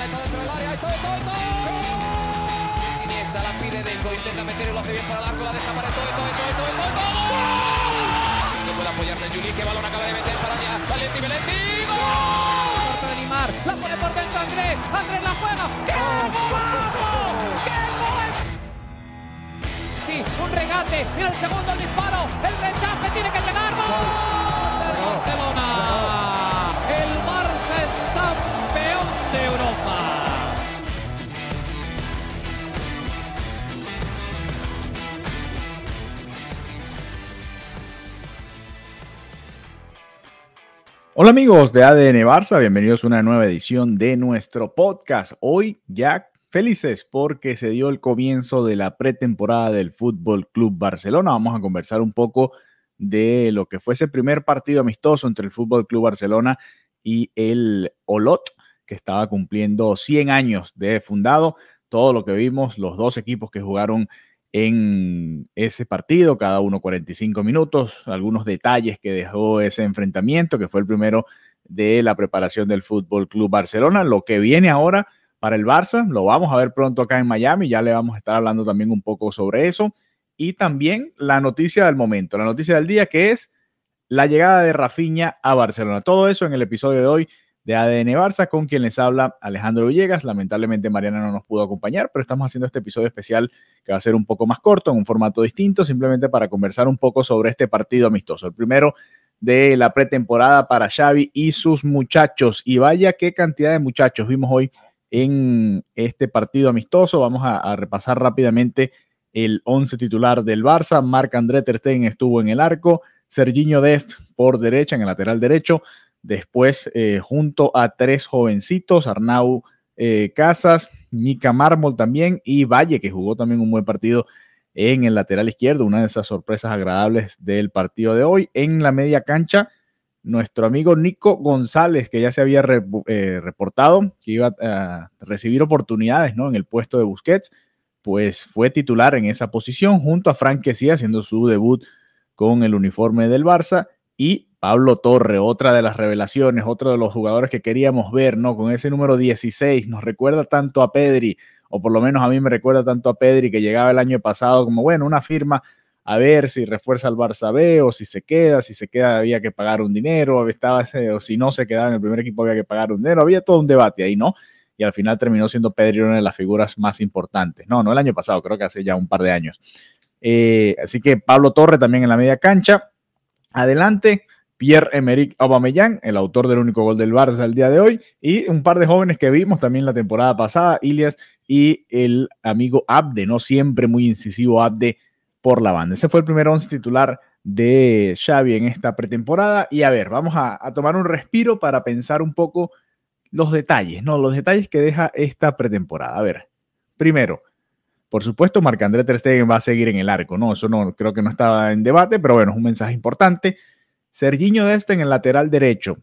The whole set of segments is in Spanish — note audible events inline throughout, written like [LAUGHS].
pelota todo dentro del área. Siniesta la pide Deco, intenta meter y lo hace bien para Larso, la deja para todo, todo, todo, todo, todo, todo. No puede apoyarse Juli, que balón acaba de meter para allá. Valenti, Valenti, ¡gol! de Neymar, la pone por dentro Andrés, Andrés la juega. ¡Qué golazo! ¡Qué gol! Sí, un regate, y el segundo el disparo, el rechace tiene que llegar. ¡Gol! Barcelona. Hola amigos de ADN Barça, bienvenidos a una nueva edición de nuestro podcast. Hoy ya felices porque se dio el comienzo de la pretemporada del Fútbol Club Barcelona. Vamos a conversar un poco de lo que fue ese primer partido amistoso entre el Fútbol Club Barcelona y el Olot, que estaba cumpliendo 100 años de fundado. Todo lo que vimos, los dos equipos que jugaron en ese partido, cada uno 45 minutos, algunos detalles que dejó ese enfrentamiento, que fue el primero de la preparación del Fútbol Club Barcelona. Lo que viene ahora para el Barça, lo vamos a ver pronto acá en Miami, ya le vamos a estar hablando también un poco sobre eso. Y también la noticia del momento, la noticia del día que es la llegada de Rafinha a Barcelona. Todo eso en el episodio de hoy de ADN Barça, con quien les habla Alejandro Villegas. Lamentablemente Mariana no nos pudo acompañar, pero estamos haciendo este episodio especial que va a ser un poco más corto, en un formato distinto, simplemente para conversar un poco sobre este partido amistoso. El primero de la pretemporada para Xavi y sus muchachos. Y vaya qué cantidad de muchachos vimos hoy en este partido amistoso. Vamos a, repasar rápidamente el 11 titular del Barça. Marc André Ter Stegen estuvo en el arco. Serginho Dest por derecha, en el lateral derecho. Después, eh, junto a tres jovencitos, Arnau eh, Casas, Mica Mármol también y Valle, que jugó también un buen partido en el lateral izquierdo, una de esas sorpresas agradables del partido de hoy. En la media cancha, nuestro amigo Nico González, que ya se había eh, reportado que iba a recibir oportunidades ¿no? en el puesto de Busquets, pues fue titular en esa posición junto a Frank Kessie haciendo su debut con el uniforme del Barça y Pablo Torre, otra de las revelaciones, otro de los jugadores que queríamos ver, ¿no? Con ese número 16, nos recuerda tanto a Pedri, o por lo menos a mí me recuerda tanto a Pedri que llegaba el año pasado como, bueno, una firma a ver si refuerza al Barça o si se queda, si se queda había que pagar un dinero, estaba o si no se quedaba en el primer equipo había que pagar un dinero, había todo un debate ahí, ¿no? Y al final terminó siendo Pedri una de las figuras más importantes. No, no el año pasado, creo que hace ya un par de años. Eh, así que Pablo Torre también en la media cancha. Adelante, Pierre-Emerick Aubameyang, el autor del único gol del Barça el día de hoy, y un par de jóvenes que vimos también la temporada pasada, Ilias y el amigo Abde, no siempre muy incisivo Abde por la banda. Ese fue el primer once titular de Xavi en esta pretemporada. Y a ver, vamos a, tomar un respiro para pensar un poco los detalles, ¿no? Los detalles que deja esta pretemporada. A ver, primero, por supuesto, Marc-André Ter Stegen va a seguir en el arco, ¿no? Eso no creo que no estaba en debate, pero bueno, es un mensaje importante. Serginho Dest en el lateral derecho.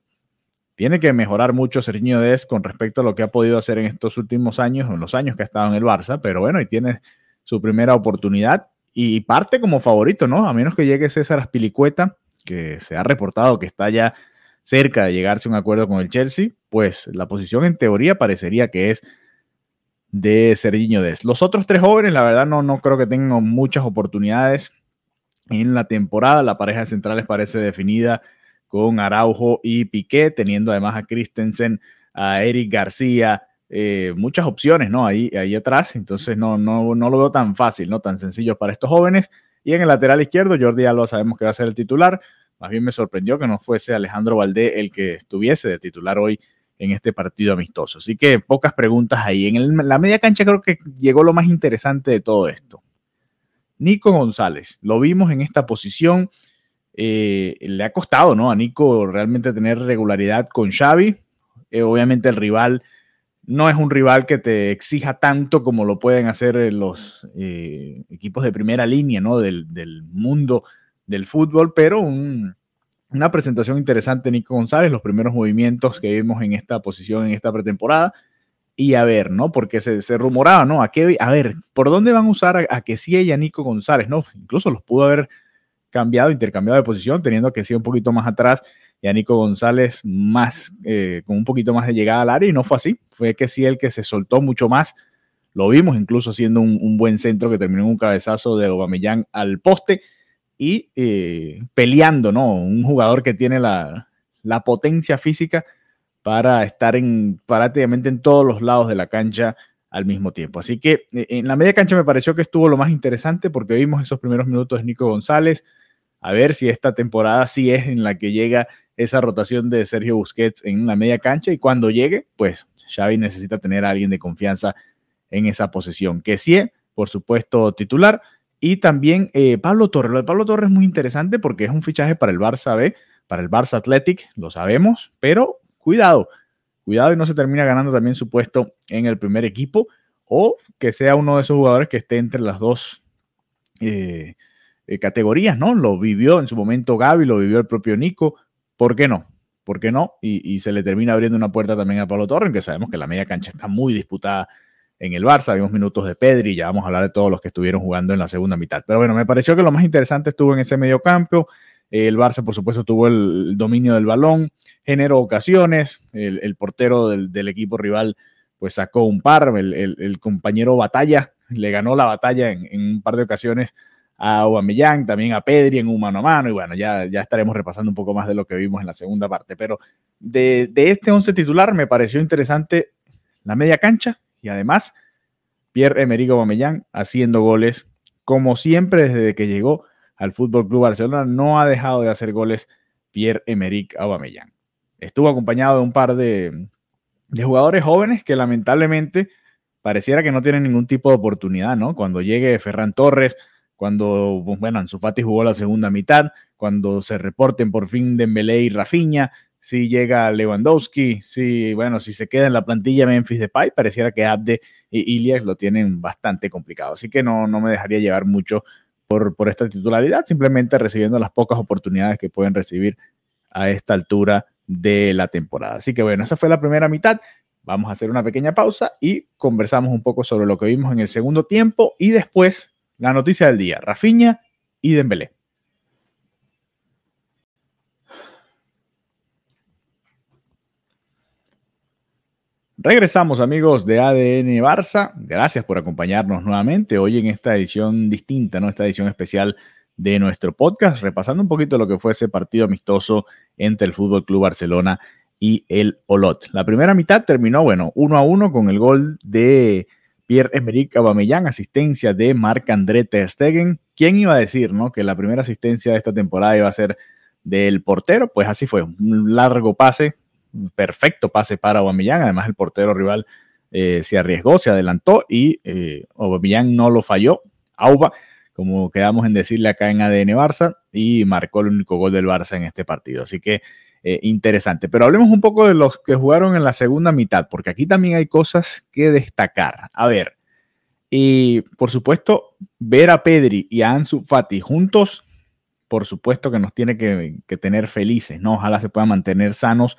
Tiene que mejorar mucho Serginho Dest con respecto a lo que ha podido hacer en estos últimos años, en los años que ha estado en el Barça, pero bueno, y tiene su primera oportunidad y parte como favorito, ¿no? A menos que llegue César Aspilicueta, que se ha reportado que está ya cerca de llegarse a un acuerdo con el Chelsea, pues la posición en teoría parecería que es de Serginho Dest. Los otros tres jóvenes, la verdad, no, no creo que tengan muchas oportunidades en la temporada. La pareja de centrales parece definida con Araujo y Piqué, teniendo además a Christensen, a Eric García, eh, muchas opciones, ¿no? Ahí, ahí atrás, entonces no, no, no lo veo tan fácil, ¿no? Tan sencillo para estos jóvenes. Y en el lateral izquierdo, Jordi Alba sabemos que va a ser el titular. Más bien me sorprendió que no fuese Alejandro Valdé el que estuviese de titular hoy en este partido amistoso. Así que pocas preguntas ahí. En, el, la media cancha creo que llegó lo más interesante de todo esto. Nico González, lo vimos en esta posición. Eh, le ha costado, ¿no? A Nico realmente tener regularidad con Xavi. Eh, obviamente el rival no es un rival que te exija tanto como lo pueden hacer los eh, equipos de primera línea, ¿no? Del, mundo del fútbol, pero un, una presentación interesante, Nico González, los primeros movimientos que vimos en esta posición en esta pretemporada. Y a ver, ¿no? Porque se, se rumoraba, ¿no? A, qué, a ver, ¿por dónde van a usar a, a sí y a Nico González, ¿no? Incluso los pudo haber cambiado, intercambiado de posición, teniendo que sí un poquito más atrás y a Nico González más, eh, con un poquito más de llegada al área y no fue así. Fue que sí el que se soltó mucho más. Lo vimos incluso siendo un, buen centro que terminó en un cabezazo de Aubameyang al poste y eh, peleando, ¿no? Un jugador que tiene la, la potencia física para estar en prácticamente en todos los lados de la cancha al mismo tiempo. Así que eh, en la media cancha me pareció que estuvo lo más interesante porque vimos esos primeros minutos de Nico González, a ver si esta temporada sí es en la que llega esa rotación de Sergio Busquets en la media cancha y cuando llegue, pues Xavi necesita tener a alguien de confianza en esa posición. Que sí, por supuesto, titular. Y también eh, Pablo Torres. Lo de Pablo Torres es muy interesante porque es un fichaje para el Barça B, para el Barça Athletic, lo sabemos, pero cuidado, cuidado y no se termina ganando también su puesto en el primer equipo o que sea uno de esos jugadores que esté entre las dos eh, eh, categorías, ¿no? Lo vivió en su momento Gaby, lo vivió el propio Nico, ¿por qué no? ¿Por qué no? Y, se le termina abriendo una puerta también a Pablo Torres, que sabemos que la media cancha está muy disputada en el Barça, vimos minutos de Pedri, ya vamos a hablar de todos los que estuvieron jugando en la segunda mitad. Pero bueno, me pareció que lo más interesante estuvo en ese medio campo, el Barça, por supuesto, tuvo el dominio del balón, generó ocasiones, el, portero del, equipo rival pues sacó un par, el, compañero Batalla le ganó la batalla en, un par de ocasiones a Aubameyang, también a Pedri en un mano a mano, y bueno, ya, ya estaremos repasando un poco más de lo que vimos en la segunda parte, pero de, de este once titular me pareció interesante la media cancha y además Pierre-Emerick Aubameyang haciendo goles, como siempre desde que llegó al Fútbol Club Barcelona, no ha dejado de hacer goles Pierre-Emerick Aubameyang. Estuvo acompañado de un par de, jugadores jóvenes que lamentablemente pareciera que no tienen ningún tipo de oportunidad, ¿no? Cuando llegue Ferran Torres, cuando, bueno, Ansu Fati jugó la segunda mitad, cuando se reporten por fin Dembélé y Rafinha, si llega Lewandowski, si, bueno, si se queda en la plantilla Memphis Depay, pareciera que Abde y Ilias lo tienen bastante complicado. Así que no, no me dejaría llevar mucho por, esta titularidad, simplemente recibiendo las pocas oportunidades que pueden recibir a esta altura de la temporada. Así que bueno, esa fue la primera mitad. Vamos a hacer una pequeña pausa y conversamos un poco sobre lo que vimos en el segundo tiempo y después la noticia del día, Rafinha y Dembélé. Regresamos amigos de ADN Barça. Gracias por acompañarnos nuevamente hoy en esta edición distinta, ¿no? Esta edición especial de nuestro podcast, repasando un poquito lo que fue ese partido amistoso entre el Fútbol Club Barcelona y el Olot. La primera mitad terminó, bueno, uno a uno con el gol de Pierre-Emerick Aubameyang, asistencia de Marc-André Ter Stegen. ¿Quién iba a decir, no, que la primera asistencia de esta temporada iba a ser del portero? Pues así fue, un largo pase perfecto pase para Aubameyang. Además, el portero rival eh, se arriesgó, se adelantó y eh, Aubameyang no lo falló. Auba, como quedamos en decirle acá en ADN Barça, y marcó el único gol del Barça en este partido. Así que eh, interesante. Pero hablemos un poco de los que jugaron en la segunda mitad, porque aquí también hay cosas que destacar. A ver, y por supuesto, ver a Pedri y a Ansu Fati juntos, por supuesto que nos tiene que, que tener felices, ¿no? Ojalá se puedan mantener sanos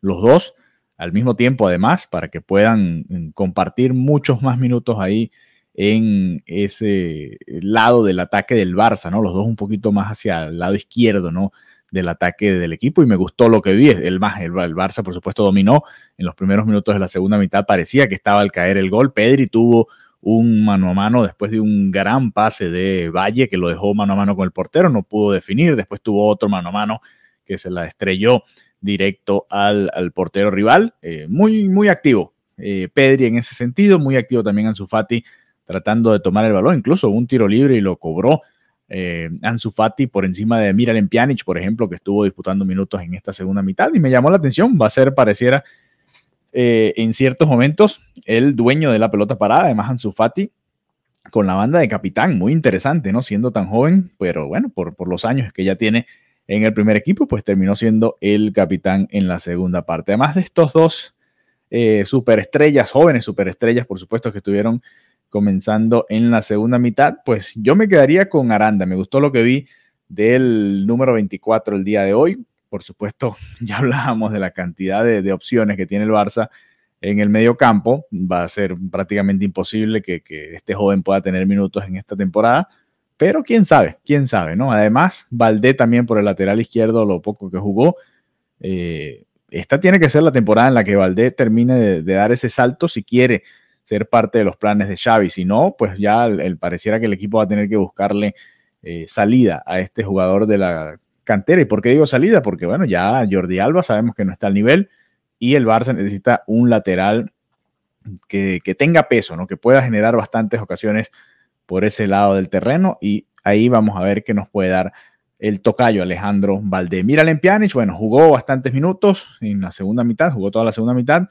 los dos al mismo tiempo, además, para que puedan mm, compartir muchos más minutos ahí en ese lado del ataque del Barça, ¿no? Los dos un poquito más hacia el lado izquierdo, ¿no? Del ataque del equipo y me gustó lo que vi. El, más, el, Barça, por supuesto, dominó en los primeros minutos de la segunda mitad. Parecía que estaba al caer el gol. Pedri tuvo un mano a mano después de un gran pase de Valle que lo dejó mano a mano con el portero, no pudo definir. Después tuvo otro mano a mano que se la estrelló directo al, portero rival. Eh, muy, muy activo eh, Pedri en ese sentido, muy activo también Ansu Fati tratando de tomar el balón, incluso un tiro libre y lo cobró eh, Ansu Fati por encima de Miralem Pjanic, por ejemplo, que estuvo disputando minutos en esta segunda mitad y me llamó la atención, va a ser, pareciera, en ciertos momentos el dueño de la pelota parada, además Ansu Fati con la banda de capitán, muy interesante, ¿no? Siendo tan joven, pero bueno, por, por los años que ya tiene en el primer equipo, pues terminó siendo el capitán en la segunda parte. Además de estos dos eh, superestrellas, jóvenes superestrellas, por supuesto, que estuvieron comenzando en la segunda mitad, pues yo me quedaría con Aranda. Me gustó lo que vi del número 24 el día de hoy. Por supuesto, [LAUGHS] ya hablábamos de la cantidad de, opciones que tiene el Barça en el medio campo. Va a ser prácticamente imposible que, que este joven pueda tener minutos en esta temporada pero quién sabe, quién sabe, ¿no? Además, Valdé también por el lateral izquierdo, lo poco que jugó, Eh, esta tiene que ser la temporada en la que Valdés termine de, dar ese salto si quiere ser parte de los planes de Xavi. Si no, pues ya el, pareciera que el equipo va a tener que buscarle eh, salida a este jugador de la cantera. ¿Y por qué digo salida? Porque bueno, ya Jordi Alba sabemos que no está al nivel y el Barça necesita un lateral que, que tenga peso, ¿no? que pueda generar bastantes ocasiones por ese lado del terreno y ahí vamos a ver qué nos puede dar el tocayo Alejandro Valdé. Mira Pjanic, bueno, jugó bastantes minutos en la segunda mitad, jugó toda la segunda mitad.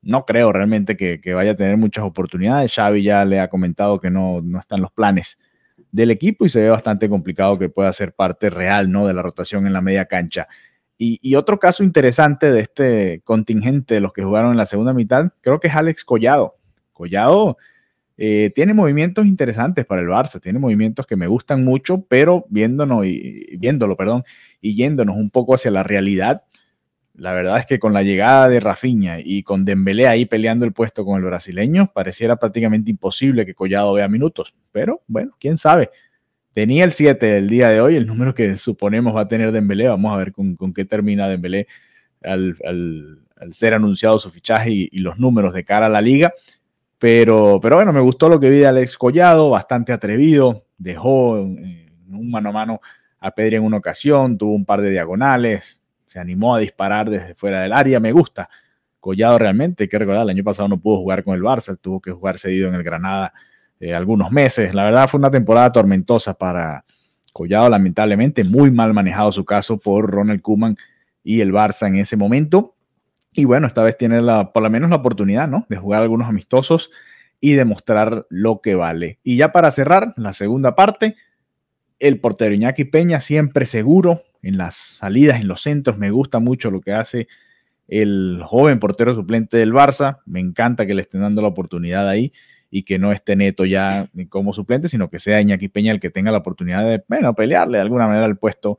No creo realmente que, vaya a tener muchas oportunidades. Xavi ya le ha comentado que no, no están los planes del equipo y se ve bastante complicado que pueda ser parte real ¿no? de la rotación en la media cancha. Y, y, otro caso interesante de este contingente de los que jugaron en la segunda mitad, creo que es Alex Collado. Collado eh, tiene movimientos interesantes para el Barça, tiene movimientos que me gustan mucho, pero viéndonos y viéndolo, perdón, y yéndonos un poco hacia la realidad, la verdad es que con la llegada de Rafinha y con Dembélé ahí peleando el puesto con el brasileño, pareciera prácticamente imposible que Collado vea minutos, pero bueno, quién sabe. Tenía el 7 el día de hoy, el número que suponemos va a tener Dembélé, vamos a ver con, qué termina Dembélé al, al, ser anunciado su fichaje y los números de cara a la liga. Pero, pero bueno, me gustó lo que vi de Alex Collado, bastante atrevido, dejó en un mano a mano a Pedri en una ocasión, tuvo un par de diagonales, se animó a disparar desde fuera del área, me gusta. Collado realmente, hay que recordar, el año pasado no pudo jugar con el Barça, tuvo que jugar cedido en el Granada eh, algunos meses. La verdad fue una temporada tormentosa para Collado, lamentablemente, muy mal manejado su caso por Ronald Kuman y el Barça en ese momento. Y bueno, esta vez tiene la, por lo menos la oportunidad, ¿no? De jugar algunos amistosos y demostrar lo que vale. Y ya para cerrar, la segunda parte, el portero Iñaki Peña siempre seguro en las salidas, en los centros. Me gusta mucho lo que hace el joven portero suplente del Barça. Me encanta que le estén dando la oportunidad ahí y que no esté neto ya como suplente, sino que sea Iñaki Peña el que tenga la oportunidad de, bueno, pelearle de alguna manera el puesto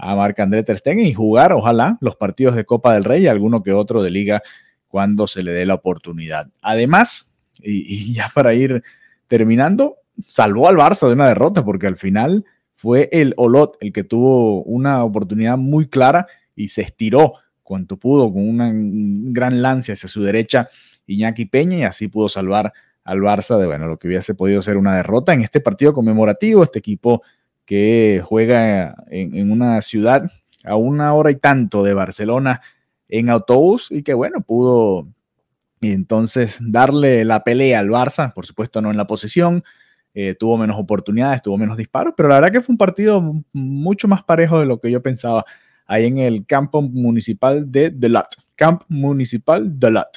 a Marc-André Ter y jugar, ojalá, los partidos de Copa del Rey y alguno que otro de Liga cuando se le dé la oportunidad. Además, y, ya para ir terminando, salvó al Barça de una derrota porque al final fue el Olot el que tuvo una oportunidad muy clara y se estiró cuanto pudo con una, un gran lance hacia su derecha Iñaki Peña y así pudo salvar al Barça de bueno, lo que hubiese podido ser una derrota en este partido conmemorativo. Este equipo que juega en, una ciudad a una hora y tanto de Barcelona en autobús y que bueno, pudo entonces darle la pelea al Barça, por supuesto no en la posesión, eh, tuvo menos oportunidades, tuvo menos disparos, pero la verdad que fue un partido mucho más parejo de lo que yo pensaba ahí en el campo municipal de Delat, Camp Municipal Delat,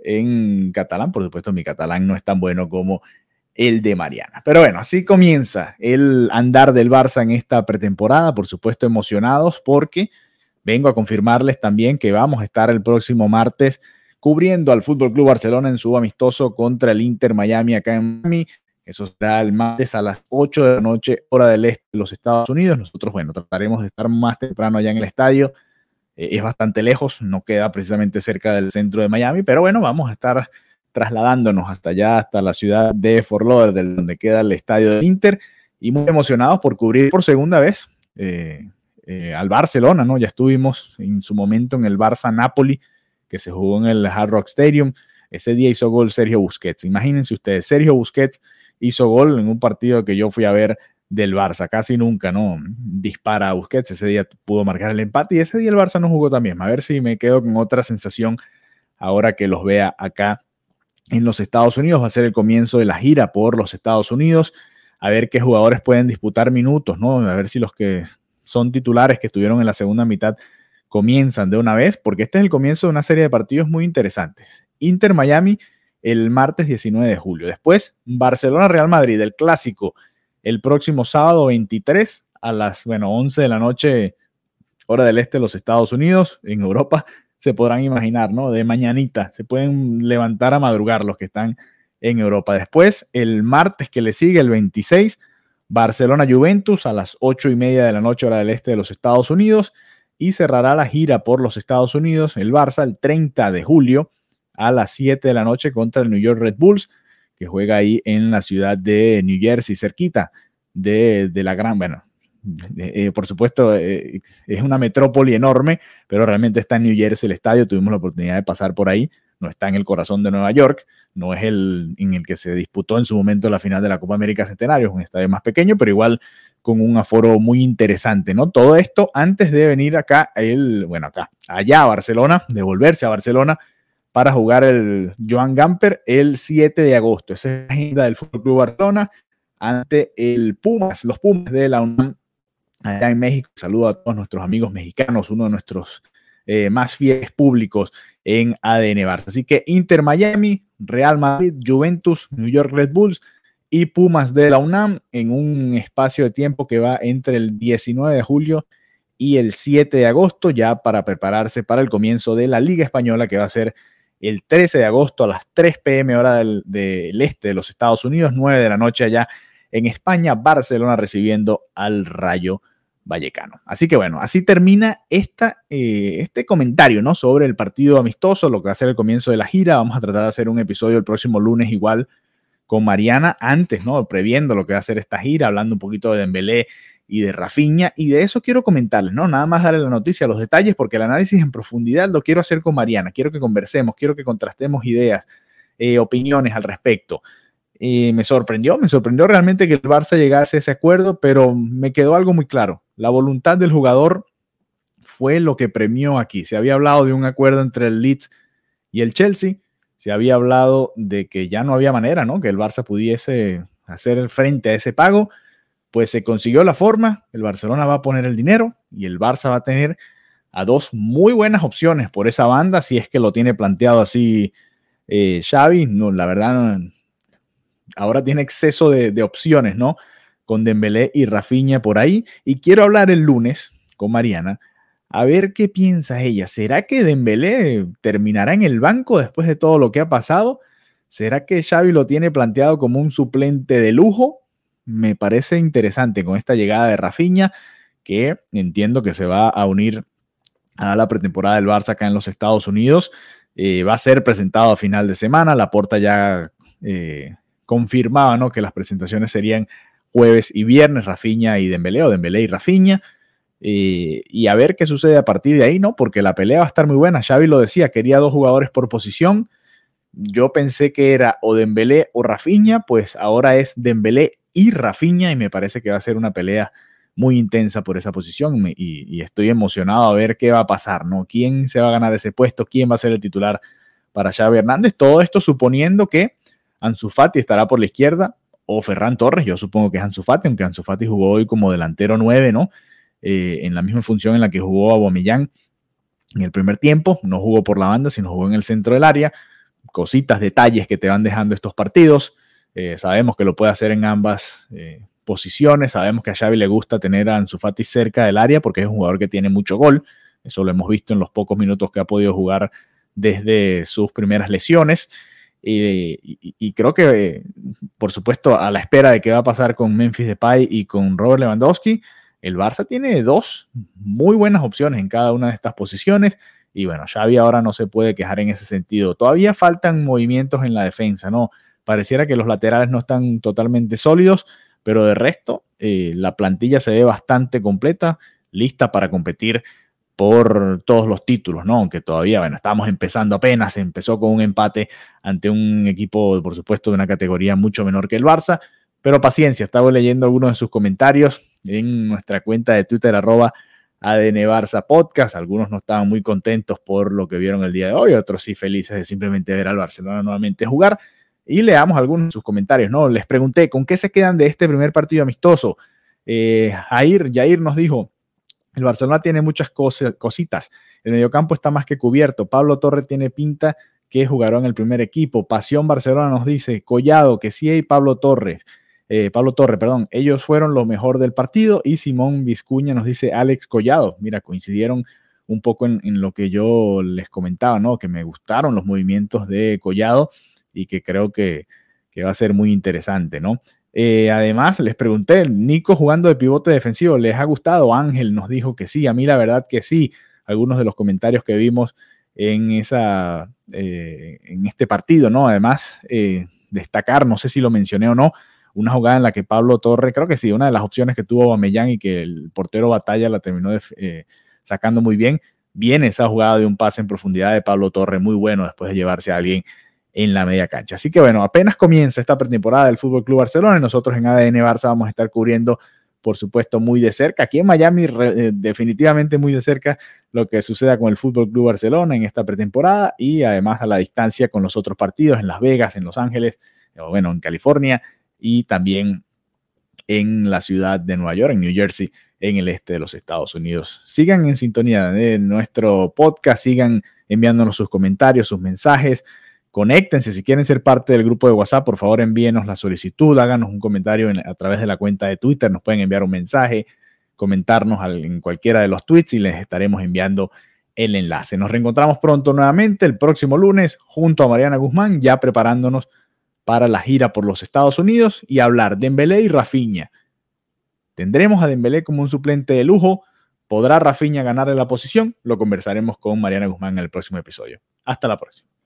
en catalán, por supuesto mi catalán no es tan bueno como el de Mariana. Pero bueno, así comienza el andar del Barça en esta pretemporada, por supuesto emocionados porque vengo a confirmarles también que vamos a estar el próximo martes cubriendo al Fútbol Club Barcelona en su amistoso contra el Inter Miami acá en Miami. Eso será el martes a las 8 de la noche, hora del este de los Estados Unidos. Nosotros, bueno, trataremos de estar más temprano allá en el estadio. Eh, es bastante lejos, no queda precisamente cerca del centro de Miami, pero bueno, vamos a estar trasladándonos hasta allá, hasta la ciudad de Fort Lauderdale, donde queda el estadio del Inter, y muy emocionados por cubrir por segunda vez eh, eh, al Barcelona, ¿no? Ya estuvimos en su momento en el Barça Napoli, que se jugó en el Hard Rock Stadium. Ese día hizo gol Sergio Busquets. Imagínense ustedes, Sergio Busquets hizo gol en un partido que yo fui a ver del Barça. Casi nunca, ¿no? Dispara a Busquets. Ese día pudo marcar el empate y ese día el Barça no jugó también. A ver si me quedo con otra sensación ahora que los vea acá en los Estados Unidos. Va a ser el comienzo de la gira por los Estados Unidos. A ver qué jugadores pueden disputar minutos, ¿no? A ver si los que son titulares que estuvieron en la segunda mitad comienzan de una vez, porque este es el comienzo de una serie de partidos muy interesantes. Inter Miami el martes 19 de julio. Después, Barcelona Real Madrid, el clásico, el próximo sábado 23 a las, bueno, 11 de la noche, hora del este de los Estados Unidos, en Europa se podrán imaginar, ¿no? De mañanita, se pueden levantar a madrugar los que están en Europa. Después, el martes que le sigue, el 26, Barcelona Juventus a las 8 y media de la noche, hora del este de los Estados Unidos, y cerrará la gira por los Estados Unidos, el Barça, el 30 de julio a las 7 de la noche contra el New York Red Bulls, que juega ahí en la ciudad de New Jersey, cerquita de, de la gran, bueno, eh, por supuesto, es una metrópoli enorme, pero realmente está en New Jersey el estadio. Tuvimos la oportunidad de pasar por ahí. No está en el corazón de Nueva York, no es el en el que se disputó en su momento la final de la Copa América Centenario, es un estadio más pequeño, pero igual con un aforo muy interesante, ¿no? Todo esto antes de venir acá, el, bueno, acá, allá a Barcelona, de volverse a Barcelona para jugar el Joan Gamper el 7 de agosto. Esa es la agenda del Fútbol Club Barcelona ante el Pumas, los Pumas de la UNAM allá en México. Saludo a todos nuestros amigos mexicanos, uno de nuestros eh, más fieles públicos en ADN Barça. Así que Inter Miami, Real Madrid, Juventus, New York Red Bulls y Pumas de la UNAM en un espacio de tiempo que va entre el 19 de julio y el 7 de agosto, ya para prepararse para el comienzo de la Liga Española que va a ser el 13 de agosto a las 3 pm hora del, del este de los Estados Unidos, 9 de la noche allá en España, Barcelona recibiendo al Rayo Vallecano. Así que bueno, así termina esta, eh, este comentario ¿no? sobre el partido amistoso, lo que va a ser el comienzo de la gira. Vamos a tratar de hacer un episodio el próximo lunes igual con Mariana, antes, ¿no? Previendo lo que va a ser esta gira, hablando un poquito de Dembélé y de Rafinha, y de eso quiero comentarles, ¿no? Nada más darle la noticia, los detalles, porque el análisis en profundidad lo quiero hacer con Mariana, quiero que conversemos, quiero que contrastemos ideas, eh, opiniones al respecto. Y me sorprendió, me sorprendió realmente que el Barça llegase a ese acuerdo, pero me quedó algo muy claro. La voluntad del jugador fue lo que premió aquí. Se había hablado de un acuerdo entre el Leeds y el Chelsea. Se había hablado de que ya no había manera, ¿no? Que el Barça pudiese hacer frente a ese pago. Pues se consiguió la forma. El Barcelona va a poner el dinero y el Barça va a tener a dos muy buenas opciones por esa banda, si es que lo tiene planteado así eh, Xavi. No, la verdad, ahora tiene exceso de, opciones, ¿no? Con Dembélé y Rafinha por ahí. Y quiero hablar el lunes con Mariana a ver qué piensa ella. ¿Será que Dembélé terminará en el banco después de todo lo que ha pasado? ¿Será que Xavi lo tiene planteado como un suplente de lujo? Me parece interesante con esta llegada de Rafinha, que entiendo que se va a unir a la pretemporada del Barça acá en los Estados Unidos. Eh, va a ser presentado a final de semana. La porta ya eh, confirmaba ¿no? que las presentaciones serían jueves y viernes, Rafiña y Dembélé, o Dembélé y Rafiña. Eh, y a ver qué sucede a partir de ahí, ¿no? Porque la pelea va a estar muy buena. Xavi lo decía, quería dos jugadores por posición. Yo pensé que era o Dembélé o Rafiña, pues ahora es Dembélé y Rafiña y me parece que va a ser una pelea muy intensa por esa posición y, y, estoy emocionado a ver qué va a pasar, ¿no? ¿Quién se va a ganar ese puesto? ¿Quién va a ser el titular para Xavi Hernández? Todo esto suponiendo que Ansu Fati estará por la izquierda o Ferran Torres, yo supongo que es Ansu Fati, aunque Ansu Fati jugó hoy como delantero 9, ¿no? Eh, en la misma función en la que jugó Aubameyang en el primer tiempo, no jugó por la banda, sino jugó en el centro del área. Cositas, detalles que te van dejando estos partidos. Eh, sabemos que lo puede hacer en ambas eh, posiciones. Sabemos que a Xavi le gusta tener a Ansu Fati cerca del área porque es un jugador que tiene mucho gol. Eso lo hemos visto en los pocos minutos que ha podido jugar desde sus primeras lesiones. Y, creo que, por supuesto, a la espera de qué va a pasar con Memphis Depay y con Robert Lewandowski, el Barça tiene dos muy buenas opciones en cada una de estas posiciones. Y bueno, Xavi ahora no se puede quejar en ese sentido. Todavía faltan movimientos en la defensa, ¿no? Pareciera que los laterales no están totalmente sólidos, pero de resto, eh, la plantilla se ve bastante completa, lista para competir por todos los títulos, ¿no? Aunque todavía, bueno, estamos empezando apenas, empezó con un empate ante un equipo, por supuesto, de una categoría mucho menor que el Barça, pero paciencia, estaba leyendo algunos de sus comentarios en nuestra cuenta de Twitter, arroba ADN Barça Podcast, algunos no estaban muy contentos por lo que vieron el día de hoy, otros sí felices de simplemente ver al Barcelona nuevamente jugar, y leamos algunos de sus comentarios, ¿no? Les pregunté, ¿con qué se quedan de este primer partido amistoso? Eh, Jair, Jair nos dijo, el Barcelona tiene muchas cositas. El mediocampo está más que cubierto. Pablo Torre tiene pinta que jugaron en el primer equipo. Pasión Barcelona nos dice, Collado, que sí hay Pablo Torres. Eh, Pablo Torre, perdón, ellos fueron lo mejor del partido y Simón Vizcuña nos dice Alex Collado. Mira, coincidieron un poco en, lo que yo les comentaba, ¿no? Que me gustaron los movimientos de Collado y que creo que, que va a ser muy interesante, ¿no? Eh, además, les pregunté, Nico jugando de pivote defensivo, ¿les ha gustado? Ángel nos dijo que sí, a mí la verdad que sí. Algunos de los comentarios que vimos en, esa, eh, en este partido, ¿no? Además, eh, destacar, no sé si lo mencioné o no, una jugada en la que Pablo Torre, creo que sí, una de las opciones que tuvo Bamellán y que el portero Batalla la terminó sacando muy bien, viene esa jugada de un pase en profundidad de Pablo Torre muy bueno después de llevarse a alguien en la media cancha. Así que bueno, apenas comienza esta pretemporada del Fútbol Club Barcelona y nosotros en ADN Barça vamos a estar cubriendo por supuesto, muy de cerca. Aquí en Miami, eh, definitivamente muy de cerca lo que suceda con el Fútbol Club Barcelona en esta pretemporada y además a la distancia con los otros partidos en Las Vegas, en Los Ángeles, o bueno, en California y también en la ciudad de Nueva York, en New Jersey, en el este de los Estados Unidos. Sigan en sintonía de nuestro podcast, sigan enviándonos sus comentarios, sus mensajes. Conéctense, si quieren ser parte del grupo de WhatsApp, por favor envíenos la solicitud, háganos un comentario a través de la cuenta de Twitter, nos pueden enviar un mensaje, comentarnos en cualquiera de los tweets y les estaremos enviando el enlace. Nos reencontramos pronto nuevamente el próximo lunes junto a Mariana Guzmán, ya preparándonos para la gira por los Estados Unidos y hablar de Dembélé y Rafinha. ¿Tendremos a Dembélé como un suplente de lujo? ¿Podrá Rafinha ganarle la posición? Lo conversaremos con Mariana Guzmán en el próximo episodio. Hasta la próxima.